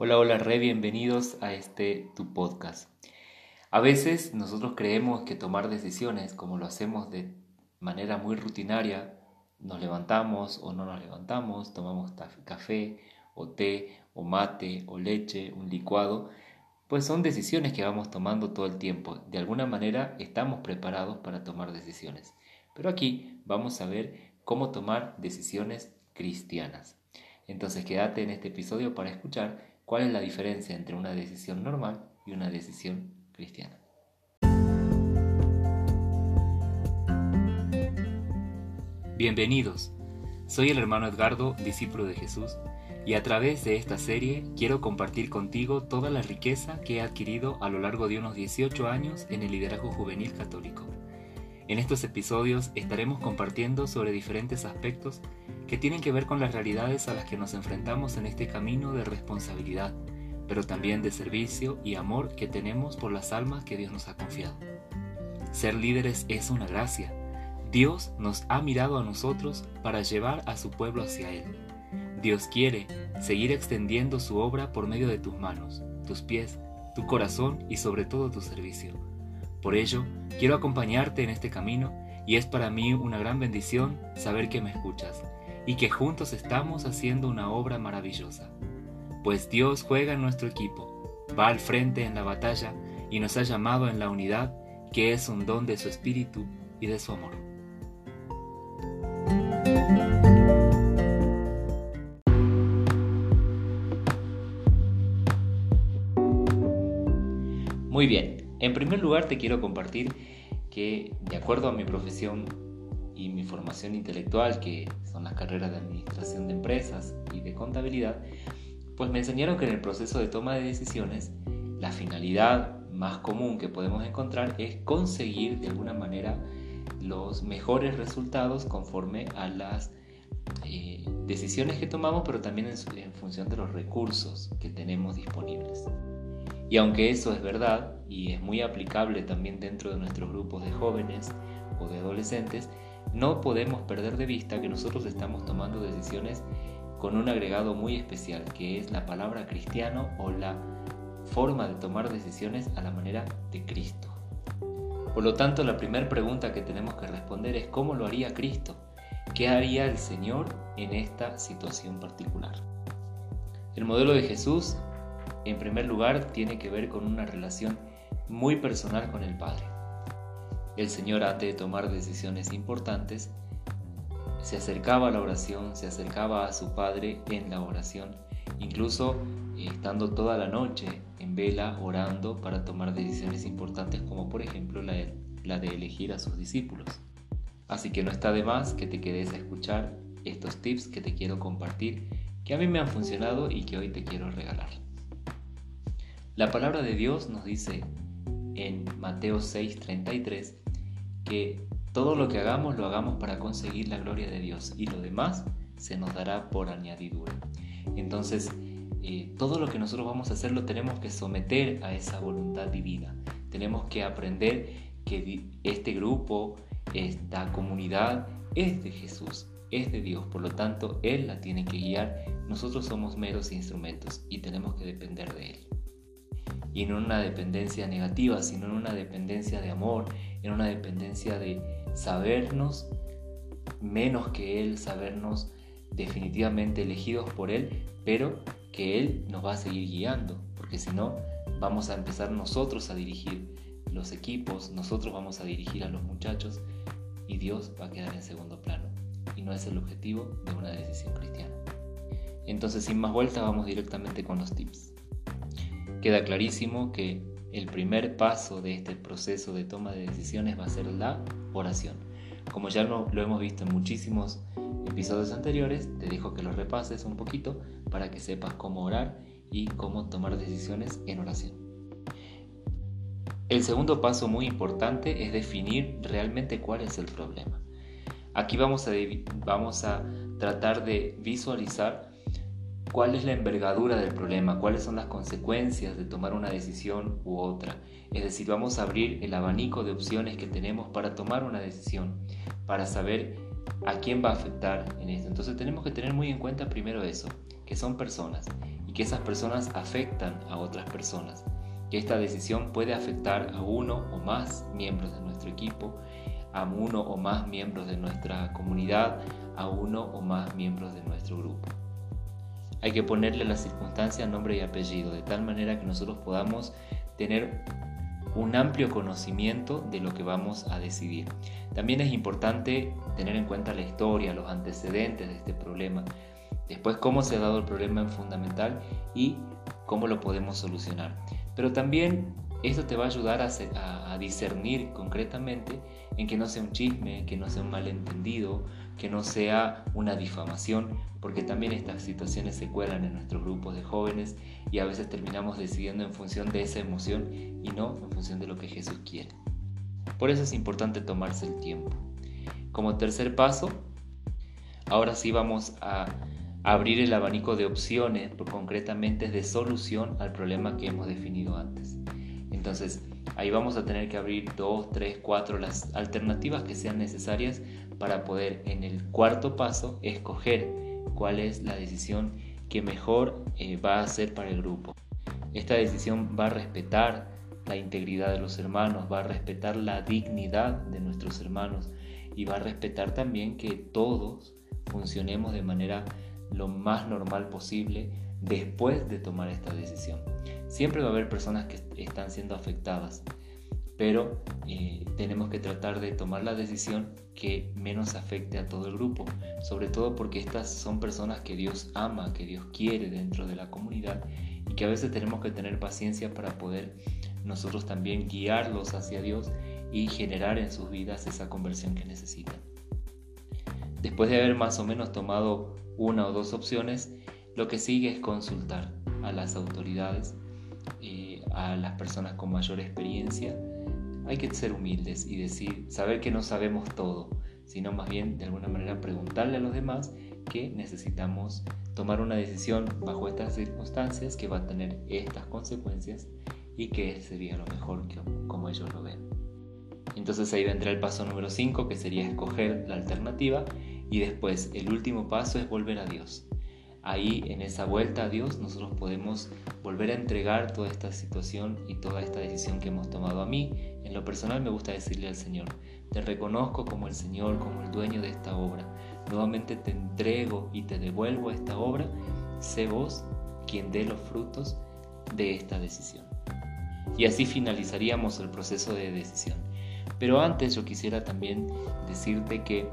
Hola, hola, re bienvenidos a este tu podcast. A veces nosotros creemos que tomar decisiones, como lo hacemos de manera muy rutinaria, nos levantamos o no nos levantamos, tomamos café o té o mate o leche, un licuado, pues son decisiones que vamos tomando todo el tiempo. De alguna manera estamos preparados para tomar decisiones. Pero aquí vamos a ver cómo tomar decisiones cristianas. Entonces quédate en este episodio para escuchar ¿Cuál es la diferencia entre una decisión normal y una decisión cristiana? Bienvenidos, soy el hermano Edgardo, discípulo de Jesús, y a través de esta serie quiero compartir contigo toda la riqueza que he adquirido a lo largo de unos 18 años en el liderazgo juvenil católico. En estos episodios estaremos compartiendo sobre diferentes aspectos que tienen que ver con las realidades a las que nos enfrentamos en este camino de responsabilidad, pero también de servicio y amor que tenemos por las almas que Dios nos ha confiado. Ser líderes es una gracia. Dios nos ha mirado a nosotros para llevar a su pueblo hacia Él. Dios quiere seguir extendiendo su obra por medio de tus manos, tus pies, tu corazón y sobre todo tu servicio. Por ello, quiero acompañarte en este camino y es para mí una gran bendición saber que me escuchas y que juntos estamos haciendo una obra maravillosa. Pues Dios juega en nuestro equipo, va al frente en la batalla y nos ha llamado en la unidad que es un don de su espíritu y de su amor. Muy bien, en primer lugar te quiero compartir que de acuerdo a mi profesión y mi formación intelectual, que son las carreras de administración de empresas y de contabilidad, pues me enseñaron que en el proceso de toma de decisiones, la finalidad más común que podemos encontrar es conseguir de alguna manera los mejores resultados conforme a las eh, decisiones que tomamos, pero también en función de los recursos que tenemos disponibles. Y aunque eso es verdad y es muy aplicable también dentro de nuestros grupos de jóvenes o de adolescentes, no podemos perder de vista que nosotros estamos tomando decisiones con un agregado muy especial, que es la palabra cristiano o la forma de tomar decisiones a la manera de Cristo. Por lo tanto, la primera pregunta que tenemos que responder es ¿cómo lo haría Cristo? ¿Qué haría el Señor en esta situación particular? El modelo de Jesús en primer lugar, tiene que ver con una relación muy personal con el Padre. El Señor, antes de tomar decisiones importantes, se acercaba a la oración, se acercaba a su Padre en la oración, incluso eh, estando toda la noche en vela orando para tomar decisiones importantes como por ejemplo la de, la de elegir a sus discípulos. Así que no está de más que te quedes a escuchar estos tips que te quiero compartir, que a mí me han funcionado y que hoy te quiero regalar. La palabra de Dios nos dice en Mateo 6:33 que todo lo que hagamos lo hagamos para conseguir la gloria de Dios y lo demás se nos dará por añadidura. Entonces, eh, todo lo que nosotros vamos a hacer lo tenemos que someter a esa voluntad divina. Tenemos que aprender que este grupo, esta comunidad es de Jesús, es de Dios, por lo tanto Él la tiene que guiar. Nosotros somos meros instrumentos y tenemos que depender de Él y no en una dependencia negativa, sino en una dependencia de amor, en una dependencia de sabernos menos que Él, sabernos definitivamente elegidos por Él, pero que Él nos va a seguir guiando, porque si no, vamos a empezar nosotros a dirigir los equipos, nosotros vamos a dirigir a los muchachos y Dios va a quedar en segundo plano. Y no es el objetivo de una decisión cristiana. Entonces, sin más vueltas, vamos directamente con los tips. Queda clarísimo que el primer paso de este proceso de toma de decisiones va a ser la oración. Como ya lo, hemos visto en muchísimos episodios anteriores, te dejo que lo repases un poquito para que sepas cómo orar y cómo tomar decisiones en oración. El segundo paso muy importante es definir realmente cuál es el problema. Aquí vamos a, vamos a tratar de visualizar cuál es la envergadura del problema, cuáles son las consecuencias de tomar una decisión u otra. Es decir, vamos a abrir el abanico de opciones que tenemos para tomar una decisión, para saber a quién va a afectar en esto. Entonces tenemos que tener muy en cuenta primero eso, que son personas y que esas personas afectan a otras personas, que esta decisión puede afectar a uno o más miembros de nuestro equipo, a uno o más miembros de nuestra comunidad, a uno o más miembros de nuestro grupo. Hay que ponerle la circunstancia nombre y apellido, de tal manera que nosotros podamos tener un amplio conocimiento de lo que vamos a decidir. También es importante tener en cuenta la historia, los antecedentes de este problema, después cómo se ha dado el problema en fundamental y cómo lo podemos solucionar. Pero también esto te va a ayudar a, discernir concretamente en que no sea un chisme, que no sea un malentendido, que no sea una difamación, porque también estas situaciones se cuelan en nuestros grupos de jóvenes y a veces terminamos decidiendo en función de esa emoción y no en función de lo que Jesús quiere. Por eso es importante tomarse el tiempo. Como tercer paso, ahora sí vamos a abrir el abanico de opciones, concretamente de solución al problema que hemos definido antes. Entonces, ahí vamos a tener que abrir dos, tres, cuatro las alternativas que sean necesarias para poder en el cuarto paso escoger cuál es la decisión que mejor eh, va a ser para el grupo. Esta decisión va a respetar la integridad de los hermanos, va a respetar la dignidad de nuestros hermanos y va a respetar también que todos funcionemos de manera lo más normal posible después de tomar esta decisión. Siempre va a haber personas que están siendo afectadas, pero eh, tenemos que tratar de tomar la decisión que menos afecte a todo el grupo, sobre todo porque estas son personas que Dios ama, que Dios quiere dentro de la comunidad y que a veces tenemos que tener paciencia para poder nosotros también guiarlos hacia Dios y generar en sus vidas esa conversión que necesitan. Después de haber más o menos tomado una o dos opciones, lo que sigue es consultar a las autoridades, eh, a las personas con mayor experiencia. Hay que ser humildes y decir, saber que no sabemos todo, sino más bien de alguna manera preguntarle a los demás que necesitamos tomar una decisión bajo estas circunstancias que va a tener estas consecuencias y que sería lo mejor que, como ellos lo ven. Entonces ahí vendrá el paso número 5 que sería escoger la alternativa y después el último paso es volver a Dios. Ahí en esa vuelta a Dios nosotros podemos volver a entregar toda esta situación y toda esta decisión que hemos tomado a mí. En lo personal me gusta decirle al Señor, te reconozco como el Señor, como el dueño de esta obra. Nuevamente te entrego y te devuelvo esta obra. Sé vos quien dé los frutos de esta decisión. Y así finalizaríamos el proceso de decisión. Pero antes yo quisiera también decirte que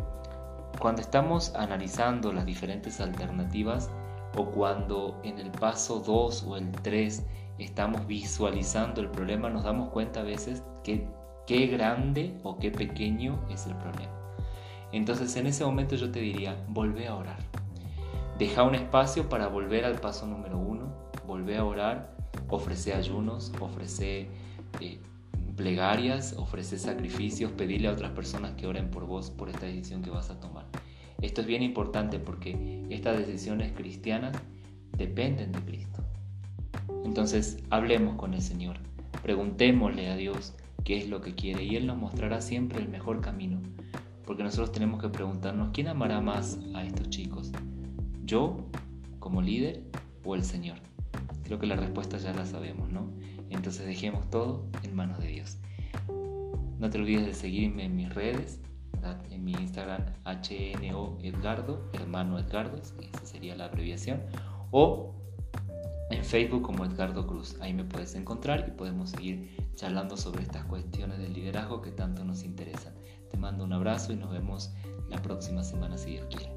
cuando estamos analizando las diferentes alternativas o cuando en el paso 2 o el 3 estamos visualizando el problema, nos damos cuenta a veces que qué grande o qué pequeño es el problema. Entonces en ese momento yo te diría, volvé a orar. Deja un espacio para volver al paso número 1, volvé a orar, ofrece ayunos, ofrece eh, plegarias, ofrecer sacrificios, pedirle a otras personas que oren por vos por esta decisión que vas a tomar. Esto es bien importante porque estas decisiones cristianas dependen de Cristo. Entonces, hablemos con el Señor, preguntémosle a Dios qué es lo que quiere y Él nos mostrará siempre el mejor camino, porque nosotros tenemos que preguntarnos, ¿quién amará más a estos chicos? ¿Yo como líder o el Señor? Creo que la respuesta ya la sabemos, ¿no? Entonces dejemos todo en manos de Dios. No te olvides de seguirme en mis redes, en mi Instagram HNO Edgardo, hermano Edgardo, esa sería la abreviación, o en Facebook como Edgardo Cruz. Ahí me puedes encontrar y podemos seguir charlando sobre estas cuestiones del liderazgo que tanto nos interesan. Te mando un abrazo y nos vemos la próxima semana si Dios quiere.